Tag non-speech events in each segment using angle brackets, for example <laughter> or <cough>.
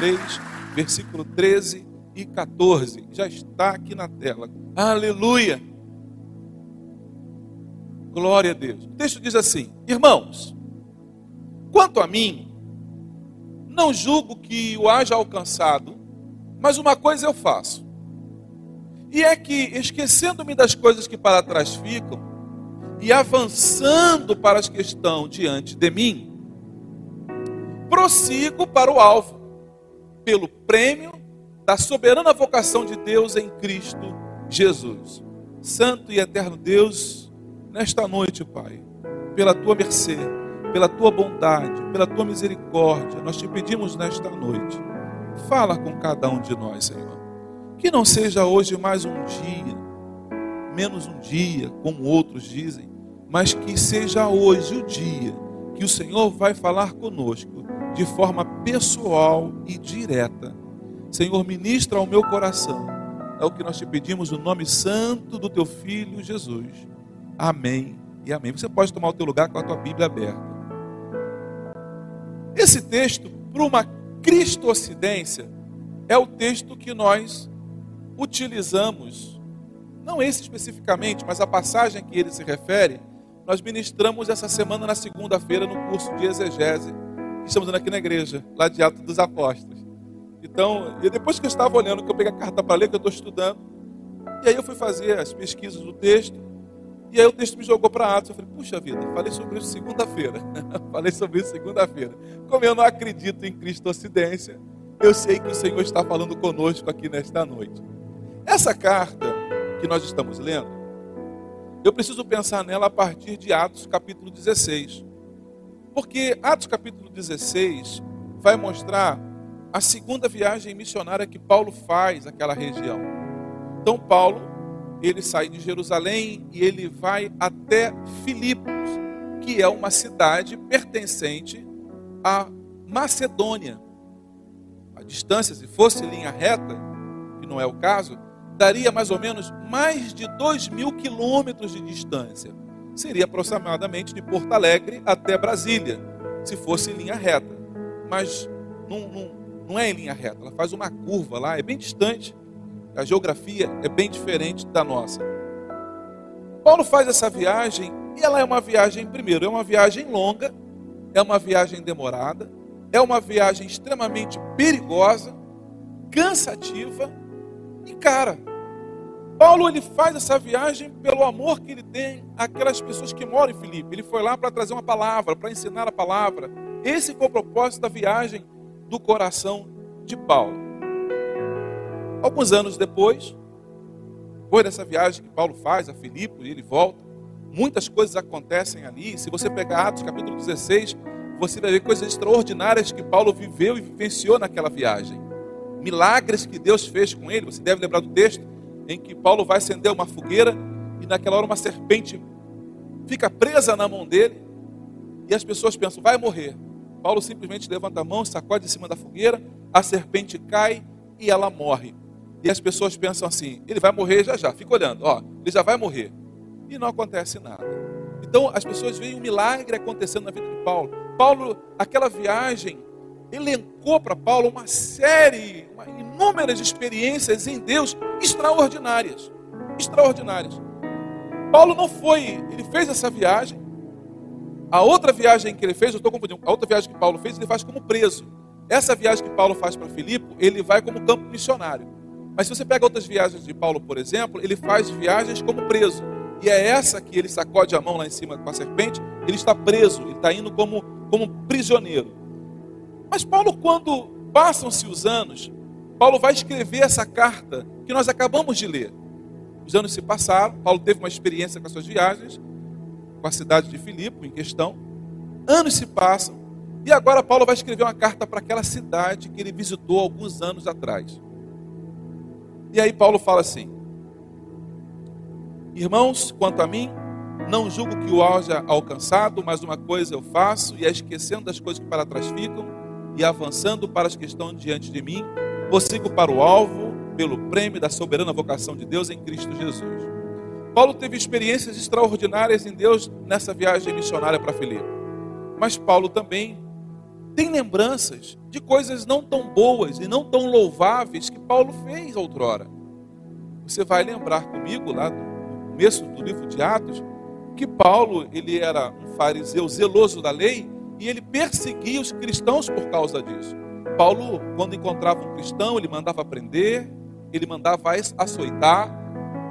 3, versículo 13 e 14. Já está aqui na tela. Aleluia! Glória a Deus. O texto diz assim: Irmãos, quanto a mim, não julgo que o haja alcançado, mas uma coisa eu faço. E é que, esquecendo-me das coisas que para trás ficam, e avançando para as que estão diante de mim, prossigo para o alvo, pelo prêmio da soberana vocação de Deus em Cristo Jesus. Santo e eterno Deus, nesta noite, Pai, pela tua mercê, pela tua bondade, pela tua misericórdia, nós te pedimos nesta noite, fala com cada um de nós, Senhor. Que não seja hoje mais um dia, menos um dia, como outros dizem, mas que seja hoje o dia que o Senhor vai falar conosco de forma pessoal e direta. Senhor, ministra ao meu coração. É o que nós te pedimos no nome santo do teu filho Jesus. Amém e amém. Você pode tomar o teu lugar com a tua Bíblia aberta. Esse texto, para uma cristocidência, é o texto que nós utilizamos, não esse especificamente, mas a passagem que ele se refere, nós ministramos essa semana na segunda-feira no curso de exegese estamos aqui na igreja, lá de Atos dos Apóstolos. Então, e depois que eu estava olhando, que eu peguei a carta para ler, que eu estou estudando, e aí eu fui fazer as pesquisas do texto, e aí o texto me jogou para Atos. Eu falei, puxa vida, falei sobre isso segunda-feira. <laughs> falei sobre isso segunda-feira. Como eu não acredito em Cristocidência, eu sei que o Senhor está falando conosco aqui nesta noite. Essa carta que nós estamos lendo, eu preciso pensar nela a partir de Atos capítulo 16. Porque Atos capítulo 16 vai mostrar a segunda viagem missionária que Paulo faz àquela região. Então Paulo, ele sai de Jerusalém e ele vai até Filipos, que é uma cidade pertencente à Macedônia. A distância, se fosse linha reta, que não é o caso, daria mais ou menos mais de 2 mil quilômetros de distância. Seria aproximadamente de Porto Alegre até Brasília, se fosse em linha reta. Mas não, não, não é em linha reta, ela faz uma curva lá, é bem distante. A geografia é bem diferente da nossa. Paulo faz essa viagem e ela é uma viagem, primeiro, é uma viagem longa, é uma viagem demorada, é uma viagem extremamente perigosa, cansativa e cara. Paulo ele faz essa viagem pelo amor que ele tem àquelas pessoas que moram em Filipe. Ele foi lá para trazer uma palavra, para ensinar a palavra. Esse foi o propósito da viagem do coração de Paulo. Alguns anos depois, depois dessa viagem que Paulo faz a Filipe e ele volta, muitas coisas acontecem ali. Se você pegar Atos capítulo 16, você vai ver coisas extraordinárias que Paulo viveu e vivenciou naquela viagem. Milagres que Deus fez com ele. Você deve lembrar do texto em que Paulo vai acender uma fogueira e naquela hora uma serpente fica presa na mão dele e as pessoas pensam, vai morrer. Paulo simplesmente levanta a mão, sacode em cima da fogueira, a serpente cai e ela morre. E as pessoas pensam assim, ele vai morrer já já, fica olhando, ó, ele já vai morrer. E não acontece nada. Então as pessoas veem um milagre acontecendo na vida de Paulo. Paulo, aquela viagem, elencou para Paulo uma série, uma, inúmeras experiências em Deus extraordinárias. Extraordinárias. Paulo não foi, ele fez essa viagem. A outra viagem que ele fez, eu estou confundindo, a outra viagem que Paulo fez, ele faz como preso. Essa viagem que Paulo faz para Filipe, ele vai como campo missionário. Mas se você pega outras viagens de Paulo, por exemplo, ele faz viagens como preso. E é essa que ele sacode a mão lá em cima com a serpente, ele está preso, ele está indo como, como prisioneiro. Mas Paulo, quando passam-se os anos, Paulo vai escrever essa carta que nós acabamos de ler. Os anos se passaram, Paulo teve uma experiência com as suas viagens, com a cidade de Filipe em questão. Anos se passam, e agora Paulo vai escrever uma carta para aquela cidade que ele visitou alguns anos atrás. E aí Paulo fala assim: Irmãos, quanto a mim, não julgo que o haja alcançado, mas uma coisa eu faço, e é esquecendo das coisas que para trás ficam, e avançando para as que estão diante de mim, prossigo para o alvo, pelo prêmio da soberana vocação de Deus em Cristo Jesus. Paulo teve experiências extraordinárias em Deus nessa viagem missionária para Filipe. Mas Paulo também tem lembranças de coisas não tão boas e não tão louváveis que Paulo fez outrora. Você vai lembrar comigo lá no começo do livro de Atos que Paulo ele era um fariseu zeloso da lei e ele perseguia os cristãos por causa disso. Paulo, quando encontrava um cristão, ele mandava prender, ele mandava açoitar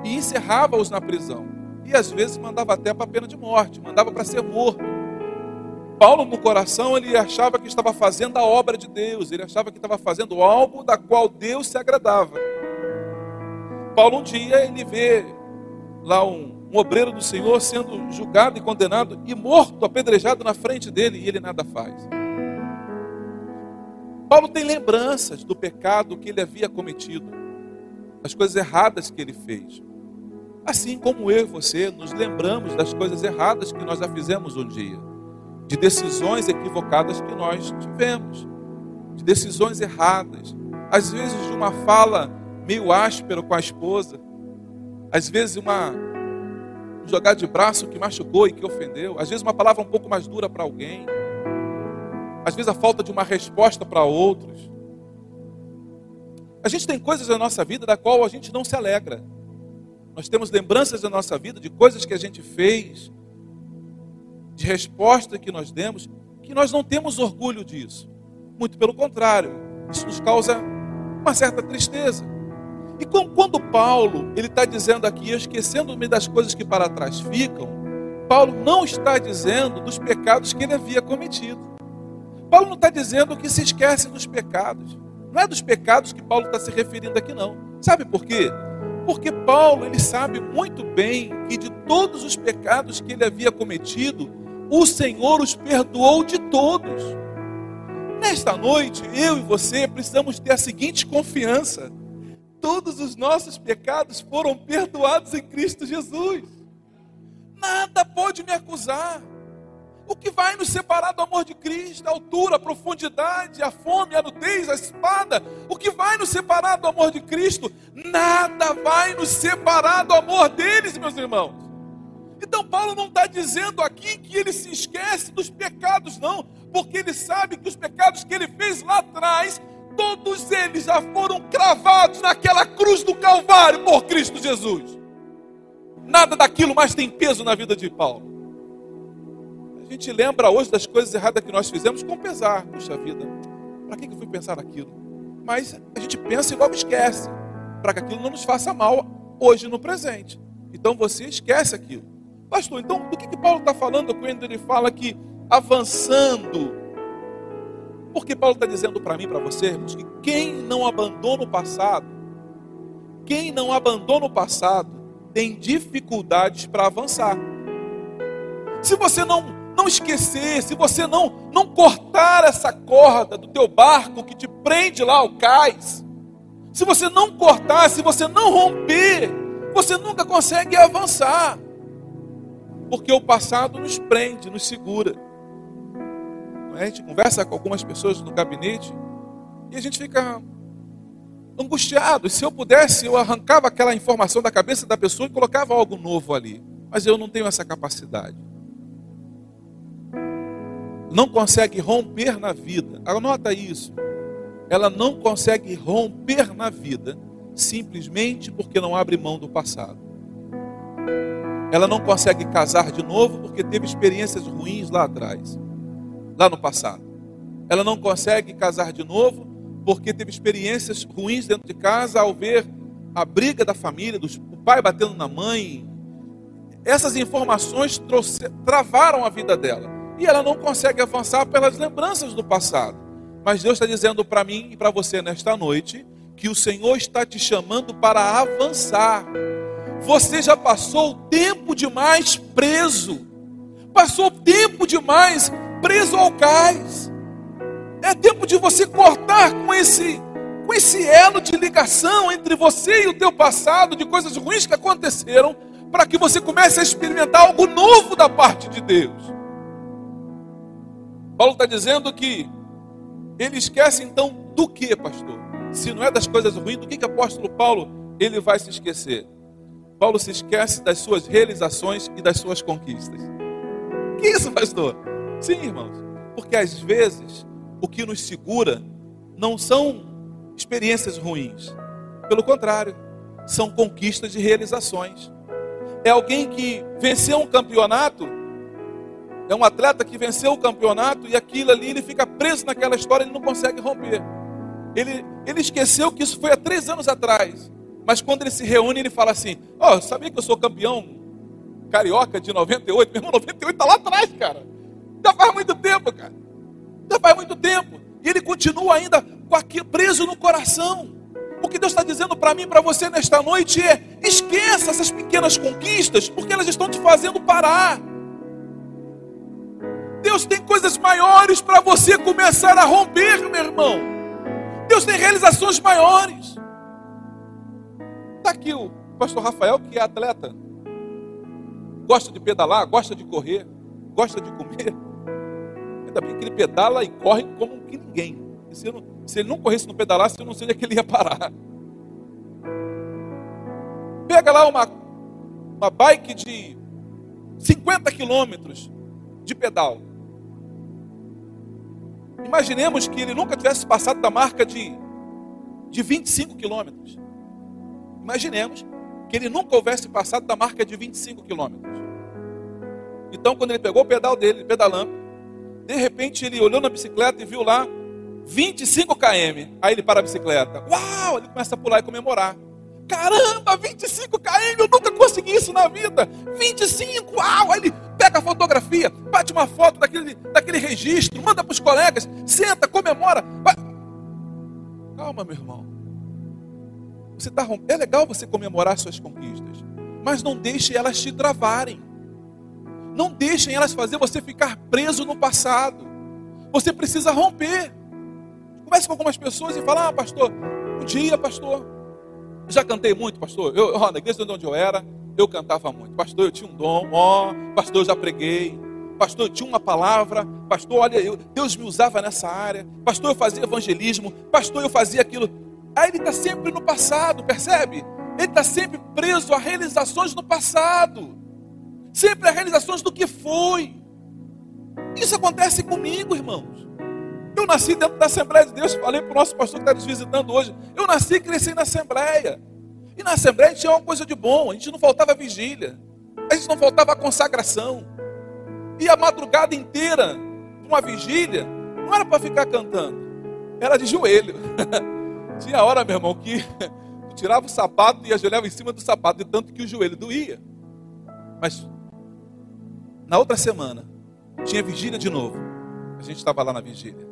e encerrava-os na prisão. E às vezes mandava até para pena de morte, mandava para ser morto. Paulo, no coração, ele achava que estava fazendo a obra de Deus, ele achava que estava fazendo algo da qual Deus se agradava. Paulo, um dia, ele vê lá um, um obreiro do Senhor sendo julgado e condenado e morto, apedrejado na frente dele, e ele nada faz. Paulo tem lembranças do pecado que ele havia cometido, das coisas erradas que ele fez. Assim como eu e você nos lembramos das coisas erradas que nós já fizemos um dia, de decisões equivocadas que nós tivemos, de decisões erradas, às vezes de uma fala meio áspera com a esposa, às vezes uma jogar de braço que machucou e que ofendeu, às vezes uma palavra um pouco mais dura para alguém, às vezes a falta de uma resposta para outros. A gente tem coisas na nossa vida da qual a gente não se alegra. Nós temos lembranças da nossa vida de coisas que a gente fez, de resposta que nós demos, que nós não temos orgulho disso. Muito pelo contrário, isso nos causa uma certa tristeza. E quando Paulo ele está dizendo aqui, esquecendo-me das coisas que para trás ficam, Paulo não está dizendo dos pecados que ele havia cometido. Paulo não está dizendo que se esquece dos pecados. Não é dos pecados que Paulo está se referindo aqui, não. Sabe por quê? Porque Paulo ele sabe muito bem que de todos os pecados que ele havia cometido, o Senhor os perdoou de todos. Nesta noite, eu e você precisamos ter a seguinte confiança: todos os nossos pecados foram perdoados em Cristo Jesus. Nada pode me acusar. O que vai nos separar do amor de Cristo? A altura, a profundidade, a fome, a nudez, a espada. O que vai nos separar do amor de Cristo? Nada vai nos separar do amor deles, meus irmãos. Então, Paulo não está dizendo aqui que ele se esquece dos pecados, não, porque ele sabe que os pecados que ele fez lá atrás, todos eles já foram cravados naquela cruz do Calvário por Cristo Jesus. Nada daquilo mais tem peso na vida de Paulo. A gente lembra hoje das coisas erradas que nós fizemos com pesar. Puxa vida, para que eu fui pensar naquilo? Mas a gente pensa e logo esquece, para que aquilo não nos faça mal hoje no presente. Então você esquece aquilo. Pastor, então do que, que Paulo está falando quando ele fala que avançando? Porque Paulo está dizendo para mim, para você, irmãos, que quem não abandona o passado, quem não abandona o passado, tem dificuldades para avançar. Se você não não esquecer, se você não, não cortar essa corda do teu barco que te prende lá ao cais, se você não cortar, se você não romper, você nunca consegue avançar. Porque o passado nos prende, nos segura. A gente conversa com algumas pessoas no gabinete e a gente fica angustiado. Se eu pudesse, eu arrancava aquela informação da cabeça da pessoa e colocava algo novo ali. Mas eu não tenho essa capacidade não consegue romper na vida, anota isso. Ela não consegue romper na vida simplesmente porque não abre mão do passado. Ela não consegue casar de novo porque teve experiências ruins lá atrás, lá no passado. Ela não consegue casar de novo porque teve experiências ruins dentro de casa ao ver a briga da família, dos, o pai batendo na mãe. Essas informações travaram a vida dela e ela não consegue avançar pelas lembranças do passado. Mas Deus está dizendo para mim e para você nesta noite que o Senhor está te chamando para avançar. Você já passou tempo demais preso, passou tempo demais preso ao cais. É tempo de você cortar com esse com esse elo de ligação entre você e o teu passado, de coisas ruins que aconteceram, para que você comece a experimentar algo novo da parte de Deus. Paulo está dizendo que ele esquece então do que, pastor? Se não é das coisas ruins, do que que apóstolo Paulo ele vai se esquecer? Paulo se esquece das suas realizações e das suas conquistas. Que isso, pastor? Sim, irmãos. Porque às vezes o que nos segura não são experiências ruins. Pelo contrário, são conquistas e realizações. É alguém que venceu um campeonato, é um atleta que venceu o campeonato e aquilo ali ele fica preso naquela história, ele não consegue romper. Ele, ele esqueceu que isso foi há três anos atrás. Mas quando ele se reúne, ele fala assim: Ó, oh, sabia que eu sou campeão carioca de 98? Meu irmão, 98 está lá atrás, cara. Já faz muito tempo, cara. Já faz muito tempo. E ele continua ainda com aquilo preso no coração. O que Deus está dizendo para mim e para você nesta noite é: esqueça essas pequenas conquistas, porque elas estão te fazendo parar. Deus tem coisas maiores para você começar a romper, meu irmão. Deus tem realizações maiores. Está aqui o pastor Rafael, que é atleta, gosta de pedalar, gosta de correr, gosta de comer. Ainda bem que ele pedala e corre como que ninguém. Se, não, se, ele não corresse no pedalasse, eu não sei onde é que ele ia parar. Pega lá uma, uma bike de 50 quilômetros de pedal. Imaginemos que ele nunca tivesse passado da marca de, de 25 quilômetros. Imaginemos que ele nunca houvesse passado da marca de 25 quilômetros. Então, quando ele pegou o pedal dele, pedalando, de repente ele olhou na bicicleta e viu lá 25 km. Aí ele para a bicicleta. Uau! Ele começa a pular e comemorar. Caramba, 25 km, eu nunca consegui isso na vida. 25, uau! Aí ele pega a fotografia, bate uma foto daquele, daquele registro, manda para os colegas, senta, comemora. Vai. Calma, meu irmão. Você tá, é legal você comemorar suas conquistas, mas não deixe elas te travarem. Não deixem elas fazer você ficar preso no passado. Você precisa romper. Comece com algumas pessoas e fala: Ah, pastor, um dia, pastor, já cantei muito, pastor. Eu, ó, na igreja de onde eu era, eu cantava muito. Pastor, eu tinha um dom. Ó, pastor, eu já preguei. Pastor, eu tinha uma palavra. Pastor, olha, eu, Deus me usava nessa área. Pastor, eu fazia evangelismo. Pastor, eu fazia aquilo. Aí ele está sempre no passado, percebe? Ele está sempre preso a realizações no passado sempre as realizações do que foi. Isso acontece comigo, irmãos. Eu nasci dentro da Assembleia de Deus, falei para o nosso pastor que está nos visitando hoje. Eu nasci e cresci na Assembleia. E na Assembleia a gente tinha uma coisa de bom, a gente não faltava vigília, a gente não faltava consagração. E a madrugada inteira, uma vigília, não era para ficar cantando, era de joelho. <laughs> tinha hora, meu irmão, que tu tirava o sapato e ajoelhava em cima do sapato, de tanto que o joelho doía. Mas na outra semana, tinha vigília de novo. A gente estava lá na vigília.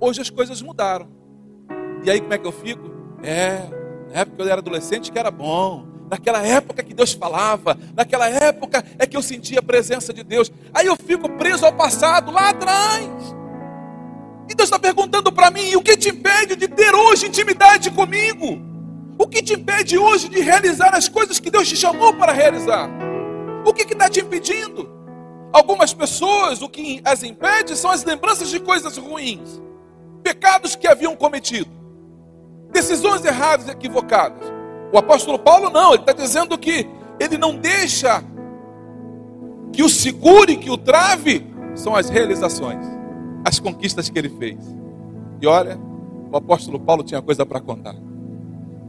Hoje as coisas mudaram. E aí como é que eu fico? É, na época que eu era adolescente que era bom. Naquela época que Deus falava, naquela época é que eu sentia a presença de Deus. Aí eu fico preso ao passado, lá atrás. E Deus está perguntando para mim: o que te impede de ter hoje intimidade comigo? O que te impede hoje de realizar as coisas que Deus te chamou para realizar? O que está te impedindo? Algumas pessoas, o que as impede são as lembranças de coisas ruins, pecados que haviam cometido, decisões erradas e equivocadas. O apóstolo Paulo não, ele está dizendo que ele não deixa que o segure, que o trave, são as realizações, as conquistas que ele fez. E olha, o apóstolo Paulo tinha coisa para contar.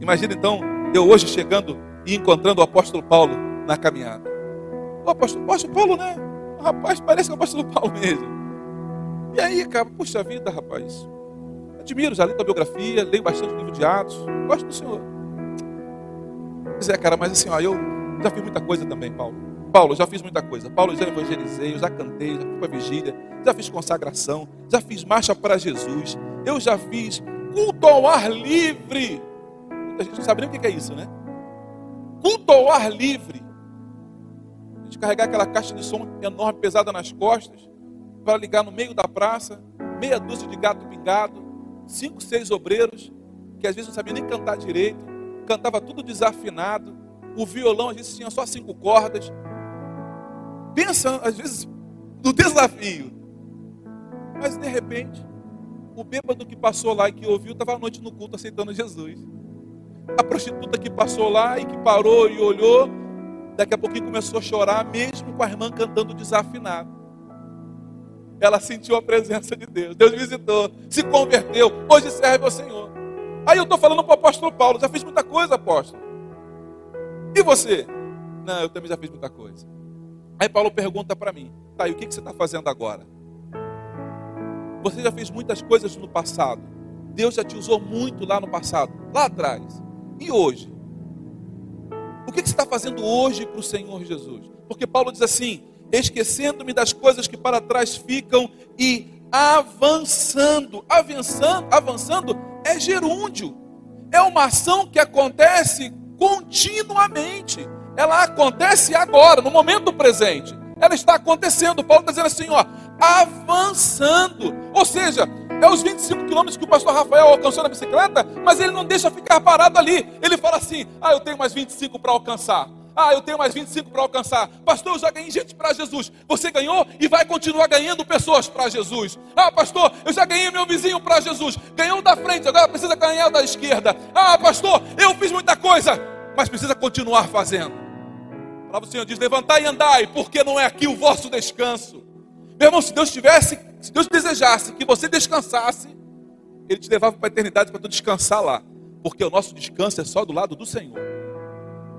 Imagina então, eu hoje chegando e encontrando o apóstolo Paulo na caminhada. O apóstolo, apóstolo Paulo, né? Rapaz, parece o apóstolo Paulo mesmo. E aí, cara, puxa vida, rapaz. Admiro, já li tua biografia, leio bastante o livro de Atos. Gosto do Senhor. Pois é, cara, mas assim, ó, eu já fiz muita coisa também, Paulo. Paulo, já fiz muita coisa. Paulo, já evangelizei, eu já cantei, já fui para vigília, já fiz consagração, já fiz marcha para Jesus, eu já fiz culto ao ar livre. Muita gente não sabe nem o que é isso, né? Culto ao ar livre. A gente carregar aquela caixa de som enorme, pesada nas costas, para ligar no meio da praça, meia dúzia de gato pingado, cinco, seis obreiros, que às vezes não sabiam nem cantar direito, cantava tudo desafinado, o violão às vezes tinha só cinco cordas. Pensa, às vezes, no desafio. Mas de repente, o bêbado que passou lá e que ouviu estava à noite no culto aceitando Jesus. A prostituta que passou lá e que parou e olhou, daqui a pouquinho começou a chorar, mesmo com a irmã cantando desafinado. Ela sentiu a presença de Deus. Deus visitou, se converteu. Hoje serve ao Senhor. Aí eu estou falando para o apóstolo Paulo: já fiz muita coisa, apóstolo. E você? Não, eu também já fiz muita coisa. Aí Paulo pergunta para mim: tá, e o que, você está fazendo agora? Você já fez muitas coisas no passado. Deus já te usou muito lá no passado, lá atrás. E hoje? O que você está fazendo hoje para o Senhor Jesus? Porque Paulo diz assim: esquecendo-me das coisas que para trás ficam e avançando. Avançando, avançando é gerúndio. É uma ação que acontece continuamente. Ela acontece agora, no momento presente ela está acontecendo. Paulo está dizendo assim, ó, avançando. Ou seja, é os 25 quilômetros que o pastor Rafael alcançou na bicicleta, mas ele não deixa ficar parado ali. Ele fala assim: ah, eu tenho mais 25 para alcançar. Ah, eu tenho mais 25 para alcançar. Pastor, eu já ganhei gente para Jesus. Você ganhou e vai continuar ganhando pessoas para Jesus. Ah, pastor, eu já ganhei meu vizinho para Jesus. Ganhou da frente, agora precisa ganhar da esquerda. Ah, pastor, eu fiz muita coisa, mas precisa continuar fazendo palavra do Senhor diz: levantai e andai, porque não é aqui o vosso descanso. Meu irmão, se Deus tivesse, se Deus desejasse que você descansasse, Ele te levava para a eternidade para tu descansar lá. Porque o nosso descanso é só do lado do Senhor.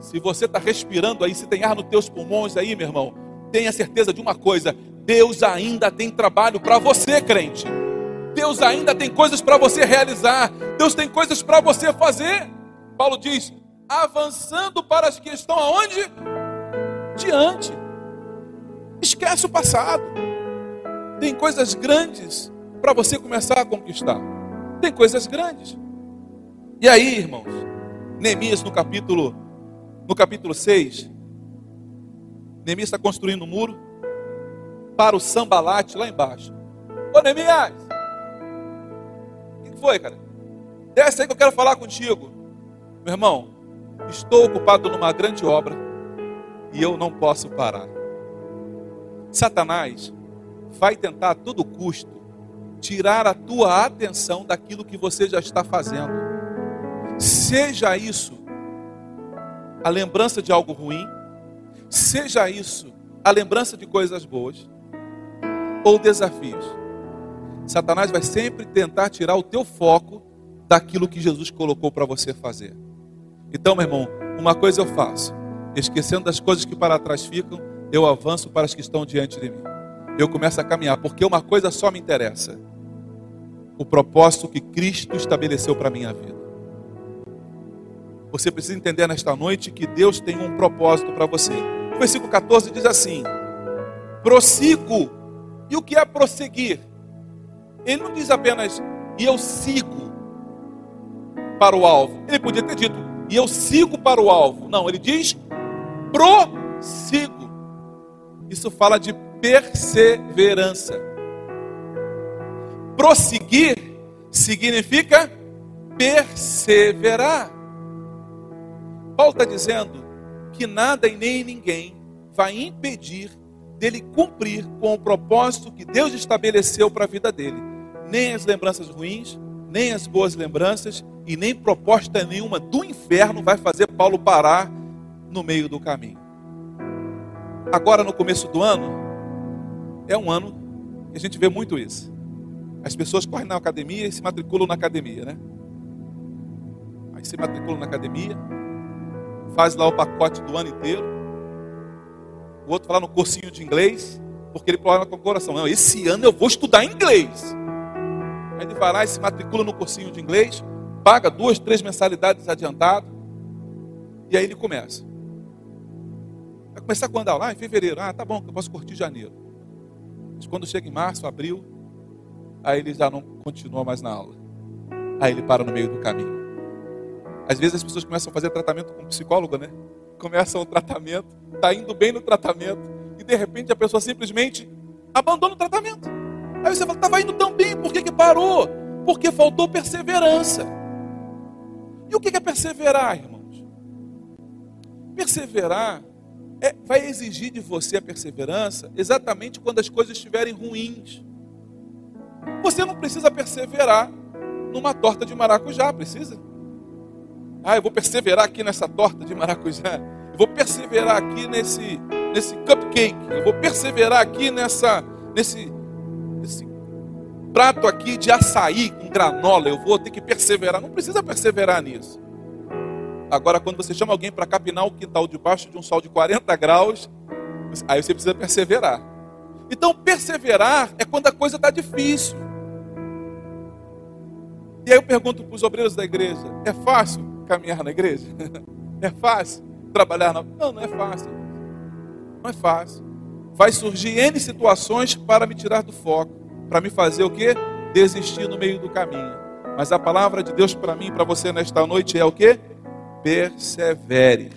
Se você está respirando aí, se tem ar nos teus pulmões aí, meu irmão, tenha certeza de uma coisa: Deus ainda tem trabalho para você, crente. Deus ainda tem coisas para você realizar. Deus tem coisas para você fazer. Paulo diz: avançando para as que estão aonde? diante. Esquece o passado. Tem coisas grandes para você começar a conquistar. Tem coisas grandes. E aí, irmãos, Neemias no capítulo no capítulo 6, Neemias está construindo um muro para o sambalate lá embaixo. Ô Neemias, o que foi, cara? Desce aí que eu quero falar contigo. Meu irmão, estou ocupado numa grande obra e eu não posso parar. Satanás vai tentar a todo custo tirar a tua atenção daquilo que você já está fazendo. Seja isso a lembrança de algo ruim, seja isso a lembrança de coisas boas ou desafios. Satanás vai sempre tentar tirar o teu foco daquilo que Jesus colocou para você fazer. Então, meu irmão, uma coisa eu faço esquecendo das coisas que para trás ficam, eu avanço para as que estão diante de mim. Eu começo a caminhar, porque uma coisa só me interessa: o propósito que Cristo estabeleceu para minha vida. Você precisa entender nesta noite que Deus tem um propósito para você. O versículo 14 diz assim: prossigo. E o que é prosseguir? Ele não diz apenas, e eu sigo para o alvo. Ele podia ter dito, e eu sigo para o alvo. Não, ele diz, prossigo. Isso fala de perseverança. Prosseguir significa perseverar. Paulo está dizendo que nada e nem ninguém vai impedir dele cumprir com o propósito que Deus estabeleceu para a vida dele. Nem as lembranças ruins, nem as boas lembranças e nem proposta nenhuma do inferno vai fazer Paulo parar no meio do caminho. Agora, no começo do ano, é um ano que a gente vê muito isso. As pessoas correm na academia e se matriculam na academia, né? Aí se matriculam na academia, faz lá o pacote do ano inteiro. O outro fala no cursinho de inglês, porque ele problema com o coração. Não, esse ano eu vou estudar inglês. Aí ele vai lá e se matricula no cursinho de inglês, paga duas, três mensalidades adiantado, e aí ele começa. Vai começar quando? Ah, em fevereiro. Ah, tá bom, que eu posso curtir janeiro. Mas quando chega em março, abril, aí ele já não continua mais na aula. Aí ele para no meio do caminho. Às vezes as pessoas começam a fazer tratamento com psicólogo, né? Começam o tratamento, tá indo bem no tratamento, e de repente a pessoa simplesmente abandona o tratamento. Aí você fala, estava indo tão bem, por que, que parou? Porque faltou perseverança. E o que é perseverar, irmãos? Perseverar é, vai exigir de você a perseverança exatamente quando as coisas estiverem ruins. Você não precisa perseverar numa torta de maracujá, precisa? Ah, eu vou perseverar aqui nessa torta de maracujá. Eu vou perseverar aqui nesse, nesse cupcake. Eu vou perseverar aqui nessa, nesse, nesse prato aqui de açaí com granola. Eu vou ter que perseverar. Não precisa perseverar nisso. Agora, quando você chama alguém para capinar o quintal debaixo de um sol de 40 graus, aí você precisa perseverar. Então, perseverar é quando a coisa está difícil. E aí eu pergunto para os obreiros da igreja: é fácil caminhar na igreja? <laughs> É fácil trabalhar na. Não, não é fácil. Não é fácil. Vai surgir N situações para me tirar do foco, para me fazer o quê? Desistir no meio do caminho. Mas a palavra de Deus para mim e para você nesta noite é o quê? Persevere.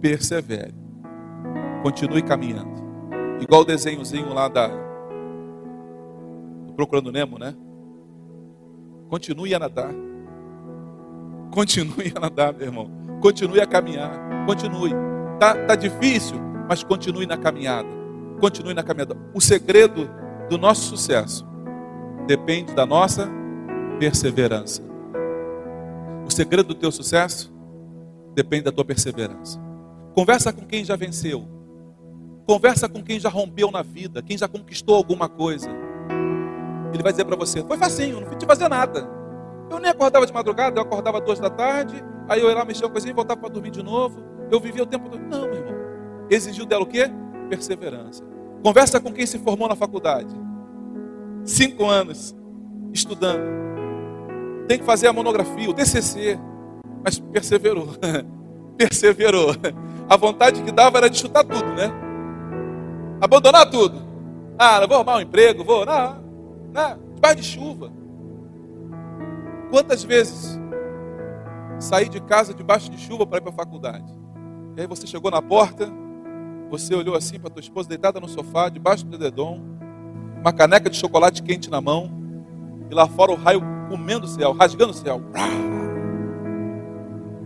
Persevere. Continue caminhando. Igual o desenhozinho lá da do Procurando Nemo, né? Continue a nadar. Continue a nadar, meu irmão. Continue a caminhar. Continue. Tá, tá difícil, mas continue na caminhada. Continue na caminhada. O segredo do nosso sucesso depende da nossa perseverança. O segredo do teu sucesso depende da tua perseverança. Conversa com quem já venceu. Conversa com quem já rompeu na vida, quem já conquistou alguma coisa. Ele vai dizer para você: Foi facinho, não fui te fazer nada. Eu nem acordava de madrugada, eu acordava duas da tarde, aí eu ia lá mexer uma coisinha e voltava para dormir de novo. Eu vivia o tempo todo. Não, meu irmão. Exigiu dela o quê? Perseverança. Conversa com quem se formou na faculdade. Cinco anos estudando. Tem que fazer a monografia, o TCC. Mas perseverou. <laughs> perseverou. A vontade que dava era de chutar tudo, né? Abandonar tudo. Ah, vou arrumar um emprego, vou. Não, não. Debaixo de chuva. Quantas vezes saí de casa debaixo de chuva para ir para a faculdade? E aí você chegou na porta, você olhou assim para tua esposa deitada no sofá, debaixo do dedão, uma caneca de chocolate quente na mão, e lá fora o raio comendo o céu, rasgando o céu.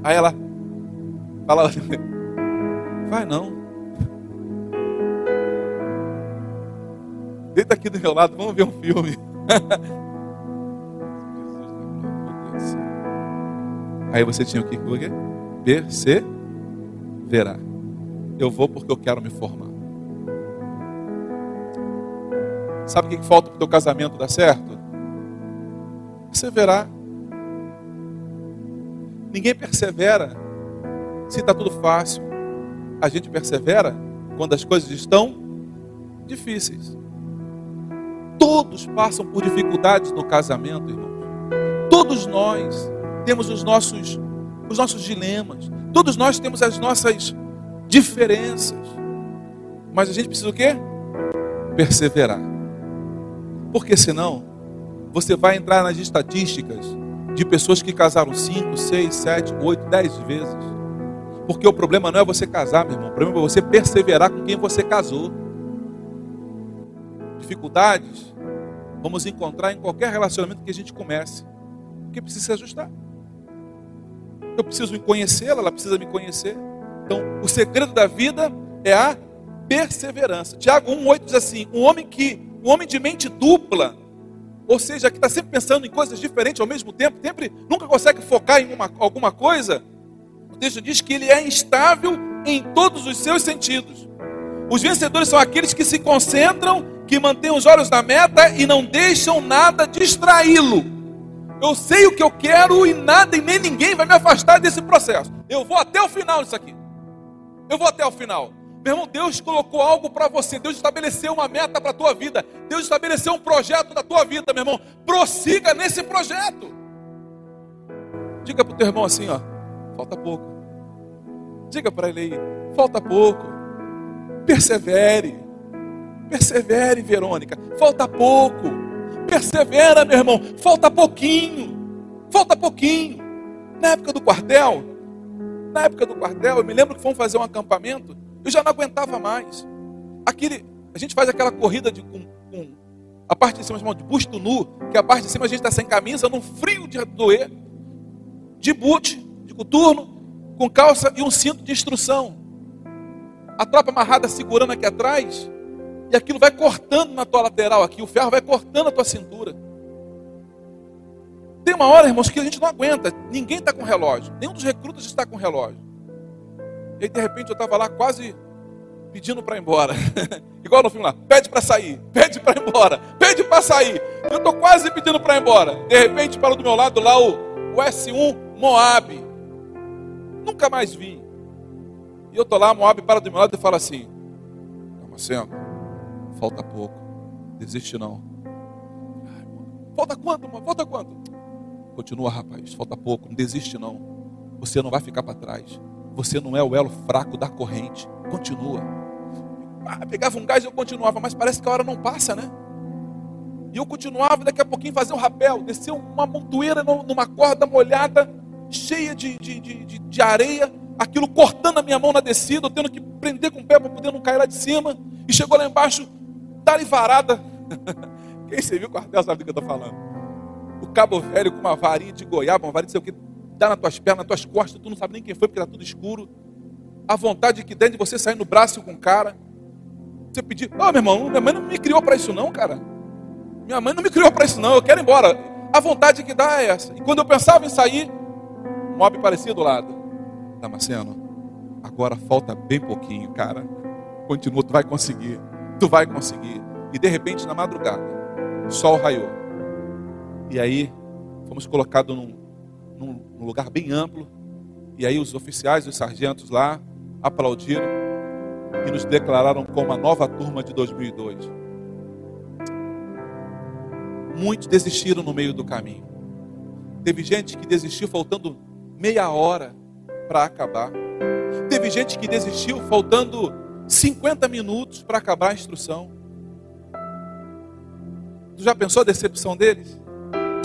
Aí ela fala, <laughs> vai não. Deita aqui do meu lado, vamos ver um filme. <laughs> Aí você tinha o que? Perseverar. Eu vou porque eu quero me formar. Sabe o que falta para o teu casamento dar certo? Perseverar. Ninguém persevera se está tudo fácil. A gente persevera quando as coisas estão difíceis. Todos passam por dificuldades no casamento, irmãos. Todos nós temos os nossos, os nossos dilemas. Todos nós temos as nossas diferenças. Mas a gente precisa o quê? Perseverar. Porque senão, você vai entrar nas estatísticas de pessoas que casaram 5, 6, 7, 8, 10 vezes. Porque o problema não é você casar, meu irmão. O problema é você perseverar com quem você casou. Dificuldades vamos encontrar em qualquer relacionamento que a gente comece. Porque precisa se ajustar. Eu preciso me conhecê-la, ela precisa me conhecer. Então, o segredo da vida é a perseverança. Tiago 1,8 diz assim: um homem que, um homem de mente dupla, ou seja, que está sempre pensando em coisas diferentes ao mesmo tempo, sempre nunca consegue focar em uma, alguma coisa. O texto diz que ele é instável em todos os seus sentidos. Os vencedores são aqueles que se concentram, que mantêm os olhos na meta e não deixam nada distraí-lo. Eu sei o que eu quero e nada e nem ninguém vai me afastar desse processo. Eu vou até o final disso aqui. Eu vou até o final. Meu irmão, Deus colocou algo para você. Deus estabeleceu uma meta para a tua vida. Deus estabeleceu um projeto da tua vida, meu irmão. Prossiga nesse projeto. Diga para o teu irmão assim, ó. Falta pouco. Diga para ele aí, falta pouco. Persevere. Persevere, Verônica. Falta pouco. Persevera, meu irmão. Falta pouquinho. Falta pouquinho. Na época do quartel, na época do quartel, eu me lembro que fomos fazer um acampamento, eu já não aguentava mais. Aquele, a gente faz aquela corrida de, com, com a parte de cima chamada de busto nu, que a parte de cima a gente está sem camisa, num frio de doer, de boot, de coturno, com calça e um cinto de instrução. A tropa amarrada segurando aqui atrás, e aquilo vai cortando na tua lateral aqui, o ferro vai cortando a tua cintura. Tem uma hora, irmãos, que a gente não aguenta. Ninguém está com relógio. Nenhum dos recrutas está com relógio. E aí, de repente, eu estava lá quase pedindo para ir embora. <laughs> Igual no filme lá, pede para sair, pede para ir embora, pede para sair. Eu estou quase pedindo para ir embora. De repente, para do meu lado lá o, o S1 Moab. Nunca mais vi. E eu estou lá, Moab para do meu lado e fala assim: Damasceno, falta pouco. Desiste não. Falta quanto, mano? Falta quanto? Continua, rapaz. Falta pouco. Não desiste não. Você não vai ficar para trás. Você não é o elo fraco da corrente. Continua. Ah, pegava um gás e eu continuava, mas parece que a hora não passa, né? E eu continuava, daqui a pouquinho fazia um rapel, desceu uma montoeira numa corda molhada, cheia de, de, de, de areia, aquilo cortando a minha mão na descida, eu tendo que prender com o pé para poder não cair lá de cima. E chegou lá embaixo, dali varada. <laughs> Quem você viu o quartel sabe do que eu estou falando. O cabo velho com uma varinha de goiaba, uma varinha de sei o que, dá nas tuas pernas, nas tuas costas, tu não sabe nem quem foi, porque está tudo escuro. A vontade que tem de você sair no braço com o cara. Você pedir, oh, meu irmão, minha mãe não me criou para isso não, cara. Minha mãe não me criou para isso não, eu quero ir embora. A vontade que dá é essa. E quando eu pensava em sair, um mob parecia do lado. Damasceno, agora falta bem pouquinho, cara. Continua, tu vai conseguir. Tu vai conseguir. E de repente, na madrugada, o sol raiou. E aí, fomos colocados num, num, num lugar bem amplo. E aí, os oficiais, os sargentos lá, aplaudiram e nos declararam como a nova turma de 2002. Muitos desistiram no meio do caminho. Teve gente que desistiu faltando meia hora para acabar. Teve gente que desistiu faltando 50 minutos para acabar a instrução. Tu já pensou a decepção deles?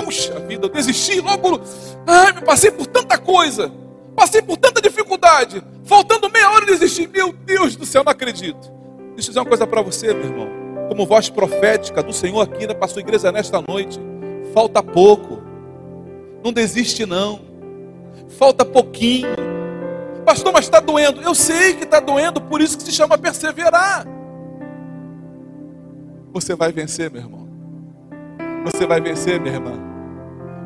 Puxa vida, eu desisti logo. Ai, me passei por tanta coisa. Passei por tanta dificuldade. Faltando meia hora eu desisti. Meu Deus do céu, não acredito. Deixa eu dizer uma coisa para você, meu irmão. Como voz profética do Senhor aqui na sua igreja nesta noite. Falta pouco. Não desiste, não. Falta pouquinho. Pastor, mas está doendo. Eu sei que está doendo, por isso que se chama perseverar. Você vai vencer, meu irmão. Você vai vencer, minha irmã.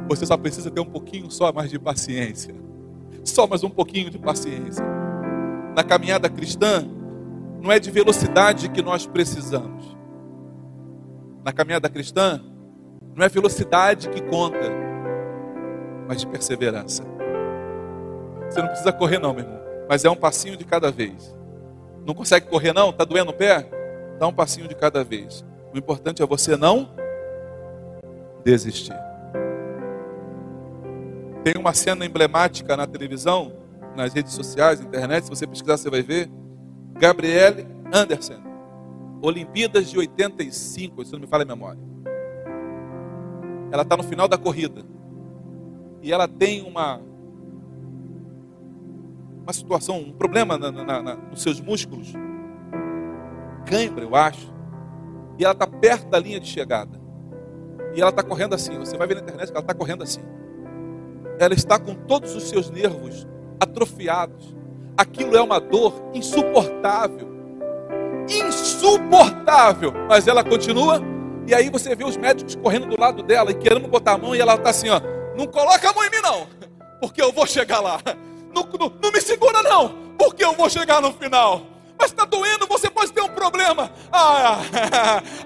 Você só precisa ter um pouquinho só mais de paciência. Só mais um pouquinho de paciência. Na caminhada cristã, não é de velocidade que nós precisamos. Na caminhada cristã, não é velocidade que conta, mas de perseverança. Você não precisa correr, não, meu irmão. Mas é um passinho de cada vez. Não consegue correr, não? Está doendo o pé? Dá um passinho de cada vez. O importante é você não desistir. Tem uma cena emblemática na televisão, nas redes sociais, na internet. Se você pesquisar, você vai ver. Gabriele Anderson, Olimpíadas de 85, se não me falha a memória. Ela está no final da corrida. E ela tem uma uma situação, um problema na, na, na, nos seus músculos, cãibra, eu acho, e ela está perto da linha de chegada. E ela está correndo assim. Você vai ver na internet que ela está correndo assim. Ela está com todos os seus nervos atrofiados. Aquilo é uma dor insuportável. Insuportável. Mas ela continua. E aí você vê os médicos correndo do lado dela e querendo botar a mão. E ela está assim: ó, Não coloca a mão em mim, não. Porque eu vou chegar lá. Não, não, não me segura, não, porque eu vou chegar no final. Mas está doendo, você pode ter um problema. Ah,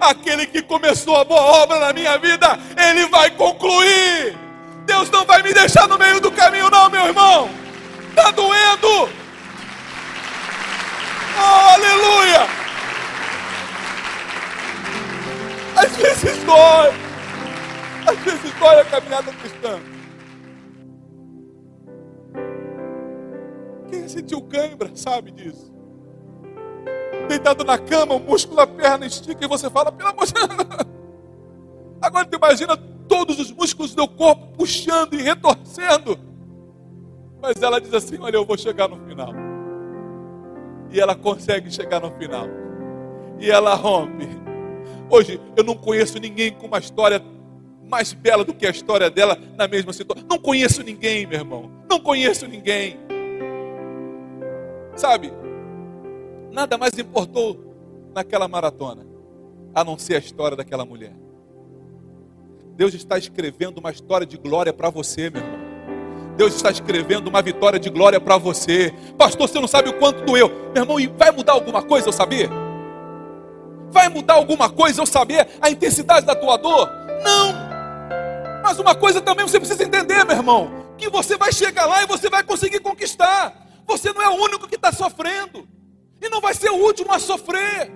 <laughs> aquele que começou a boa obra na minha vida, ele vai concluir. Deus não vai me deixar no meio do caminho, não, meu irmão. Está doendo. Oh, aleluia. Às vezes dói. Às vezes dói a caminhada cristã. Sentiu cãibra sabe disso. Deitado na cama, o músculo da perna estica e você fala, pelo amor de Deus. <laughs> Agora tu imagina todos os músculos do corpo puxando e retorcendo. Mas ela diz assim: Olha, eu vou chegar no final. E ela consegue chegar no final. E ela rompe. Hoje eu não conheço ninguém com uma história mais bela do que a história dela na mesma situação. Não conheço ninguém, meu irmão. Não conheço ninguém. Sabe? Nada mais importou naquela maratona a não ser a história daquela mulher. Deus está escrevendo uma história de glória para você, meu irmão. Deus está escrevendo uma vitória de glória para você. Pastor, você não sabe o quanto doeu. Meu irmão, e vai mudar alguma coisa eu saber? Vai mudar alguma coisa eu saber a intensidade da tua dor? Não. Mas uma coisa também você precisa entender, meu irmão, que você vai chegar lá e você vai conseguir conquistar. Você não é o único que está sofrendo. E não vai ser o último a sofrer.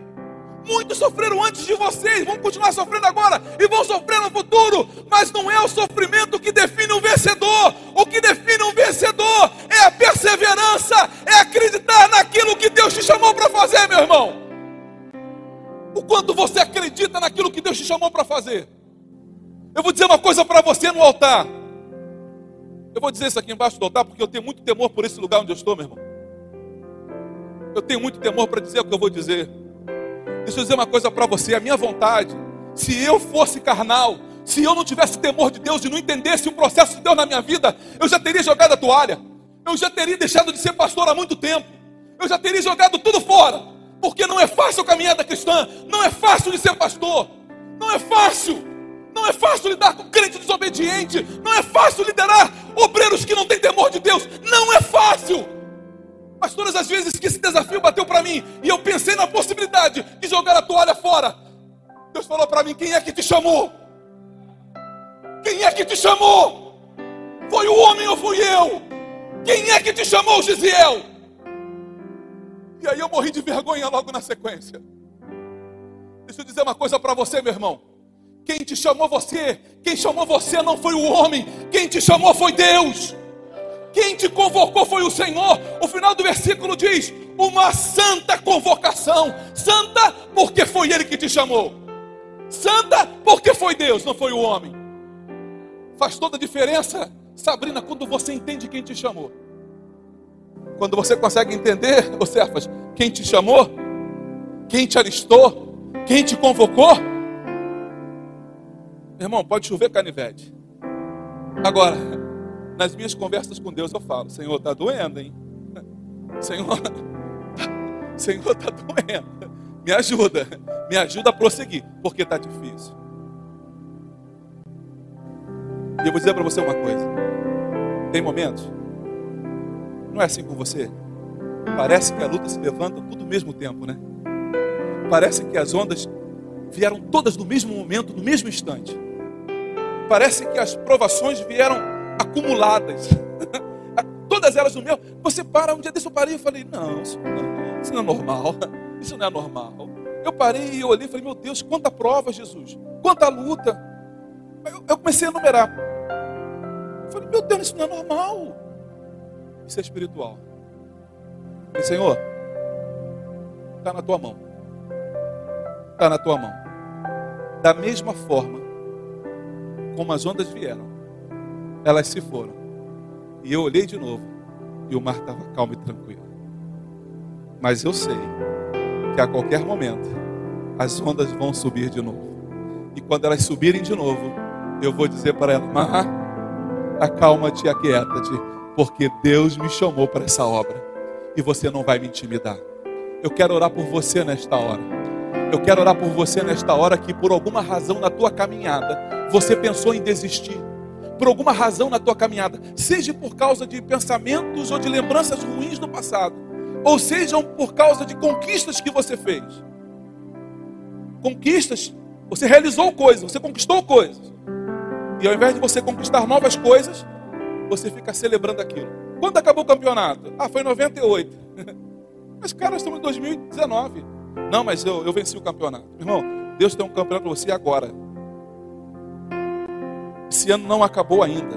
Muitos sofreram antes de vocês, vão continuar sofrendo agora e vão sofrer no futuro, mas não é o sofrimento que define um vencedor. O que define um vencedor é a perseverança, é acreditar naquilo que Deus te chamou para fazer, meu irmão. O quanto você acredita naquilo que Deus te chamou para fazer. Eu vou dizer uma coisa para você no altar. Isso aqui embaixo do altar porque eu tenho muito temor por esse lugar onde eu estou, meu irmão. Eu tenho muito temor para dizer o que eu vou dizer. Deixa eu dizer uma coisa para você: a minha vontade, se eu fosse carnal, se eu não tivesse temor de Deus e não entendesse o processo de Deus na minha vida, eu já teria jogado a toalha, eu já teria deixado de ser pastor há muito tempo, eu já teria jogado tudo fora, porque não é fácil a caminhada cristã, não é fácil de ser pastor, não é fácil, não é fácil lidar com crente desobediente, não é fácil liderar obreiros que não têm temor de Deus, não é fácil. Mas todas as vezes que esse desafio bateu para mim e eu pensei na possibilidade de jogar a toalha fora, Deus falou para mim: quem é que te chamou? Quem é que te chamou? Foi o homem ou fui eu? Quem é que te chamou, Gisiel? E aí eu morri de vergonha logo na sequência. Deixa eu dizer uma coisa para você, meu irmão. Quem te chamou você, quem chamou você não foi o homem, quem te chamou foi Deus. Quem te convocou foi o Senhor. O final do versículo diz: uma santa convocação. Santa porque foi Ele que te chamou. Santa porque foi Deus, não foi o homem. Faz toda a diferença, Sabrina, quando você entende quem te chamou. Quando você consegue entender, ô Cefas, quem te chamou, quem te alistou, quem te convocou. Irmão, pode chover canivete. Agora, nas minhas conversas com Deus eu falo: Senhor, está doendo, hein? <laughs> Senhor, <laughs> Senhor, está doendo. Me ajuda, me ajuda a prosseguir, porque está difícil. E eu vou dizer para você uma coisa: tem momentos, não é assim com você? Parece que a luta se levanta tudo ao mesmo tempo, né? Parece que as ondas vieram todas no mesmo momento, no mesmo instante. Parece que as provações vieram acumuladas. <laughs> Todas elas no meu. Você para, um dia desse eu parei e falei, não, isso não, isso não é normal. <laughs> Isso não é normal. Eu parei e olhei e falei, meu Deus, quanta prova, Jesus. Quanta luta. Eu, eu comecei a enumerar. Eu falei, meu Deus, isso não é normal. Isso é espiritual. Eu falei, Senhor, está na tua mão. Está na tua mão. Da mesma forma como as ondas vieram, elas se foram. E eu olhei de novo e o mar estava calmo e tranquilo. Mas eu sei que a qualquer momento as ondas vão subir de novo. E quando elas subirem de novo, eu vou dizer para ela: Mar, acalma-te aquieta-te, porque Deus me chamou para essa obra e você não vai me intimidar. Eu quero orar por você nesta hora. Eu quero orar por você nesta hora que por alguma razão na tua caminhada você pensou em desistir por alguma razão na tua caminhada, seja por causa de pensamentos ou de lembranças ruins do passado, ou sejam por causa de conquistas que você fez. Conquistas, você realizou coisas, você conquistou coisas. E ao invés de você conquistar novas coisas, você fica celebrando aquilo. Quando acabou o campeonato? Ah, foi em 98. <laughs> Mas, cara, estamos em 2019. Não, mas eu, eu venci o campeonato. Irmão, Deus tem um campeonato para você agora. Esse ano não acabou ainda.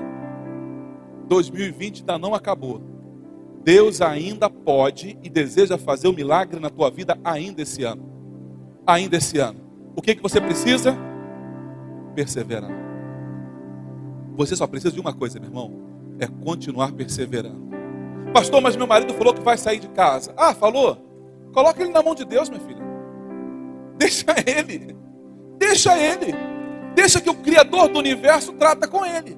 2020 ainda não acabou. Deus ainda pode e deseja fazer o um milagre na tua vida ainda esse ano. Ainda esse ano. O que, que você precisa? perseverar. Você só precisa de uma coisa, meu irmão: é continuar perseverando. Pastor, mas meu marido falou que vai sair de casa. Ah, falou? Coloca ele na mão de Deus, minha filha. Deixa ele. Deixa ele. Deixa que o Criador do universo trata com ele.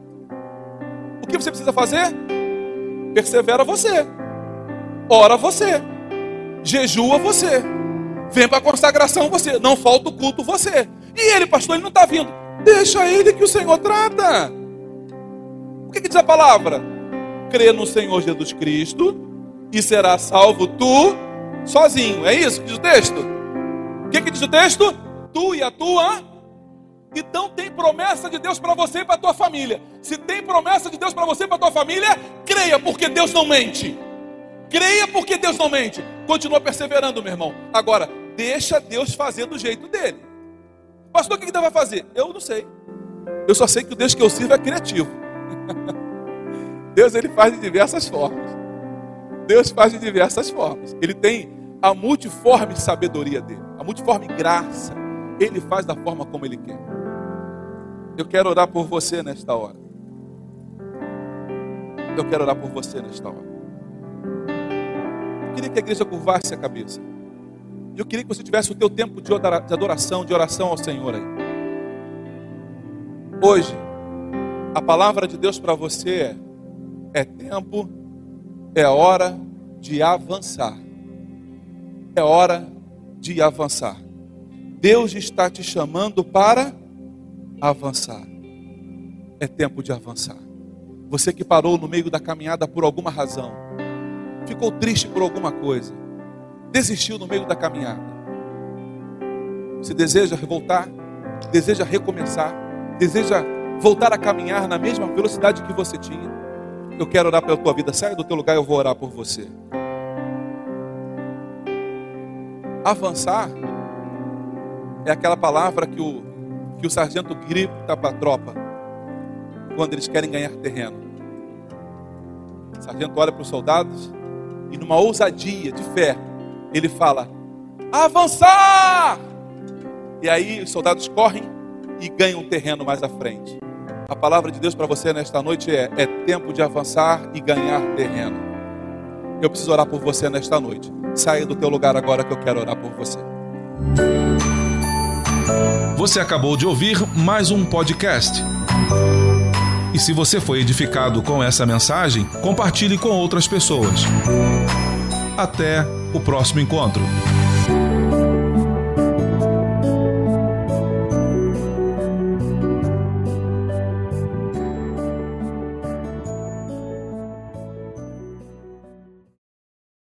O que você precisa fazer? Persevera você. Ora você. Jejua você. Vem para a consagração você. Não falta o culto você. E ele, pastor, ele não está vindo. Deixa ele que o Senhor trata. O que, que diz a palavra? Crê no Senhor Jesus Cristo e será salvo tu sozinho. É isso que diz o texto? O que, que diz o texto? Tu e a tua. Então tem promessa de Deus para você e para a tua família. Se tem promessa de Deus para você e para a tua família, creia, porque Deus não mente. Creia porque Deus não mente. Continua perseverando, meu irmão. Agora, deixa Deus fazer do jeito dele. Pastor, o que Deus vai fazer? Eu não sei. Eu só sei que o Deus que eu sirvo é criativo. <laughs> Deus ele faz de diversas formas. Deus faz de diversas formas. Ele tem a multiforme sabedoria dele, a multiforme graça. Ele faz da forma como ele quer. Eu quero orar por você nesta hora. Eu quero orar por você nesta hora. Eu queria que a igreja curvasse a cabeça. Eu queria que você tivesse o teu tempo de adoração, de oração ao Senhor aí. Hoje, a palavra de Deus para você é: é tempo, é hora de avançar. É hora de avançar. Deus está te chamando para avançar. É tempo de avançar. Você que parou no meio da caminhada por alguma razão, ficou triste por alguma coisa, desistiu no meio da caminhada. Você deseja revoltar, deseja recomeçar, deseja voltar a caminhar na mesma velocidade que você tinha. Eu quero orar pela tua vida. Sai do teu lugar, eu vou orar por você. Avançar é aquela palavra que o, que o sargento grita para a tropa quando eles querem ganhar terreno. O sargento olha para os soldados e, numa ousadia de fé, ele fala: Avançar! E aí os soldados correm e ganham terreno mais à frente. A palavra de Deus para você nesta noite é: é tempo de avançar e ganhar terreno. Eu preciso orar por você nesta noite. Saia do teu lugar agora que eu quero orar por você. Você acabou de ouvir mais um podcast. E se você foi edificado com essa mensagem, compartilhe com outras pessoas. Até o próximo encontro.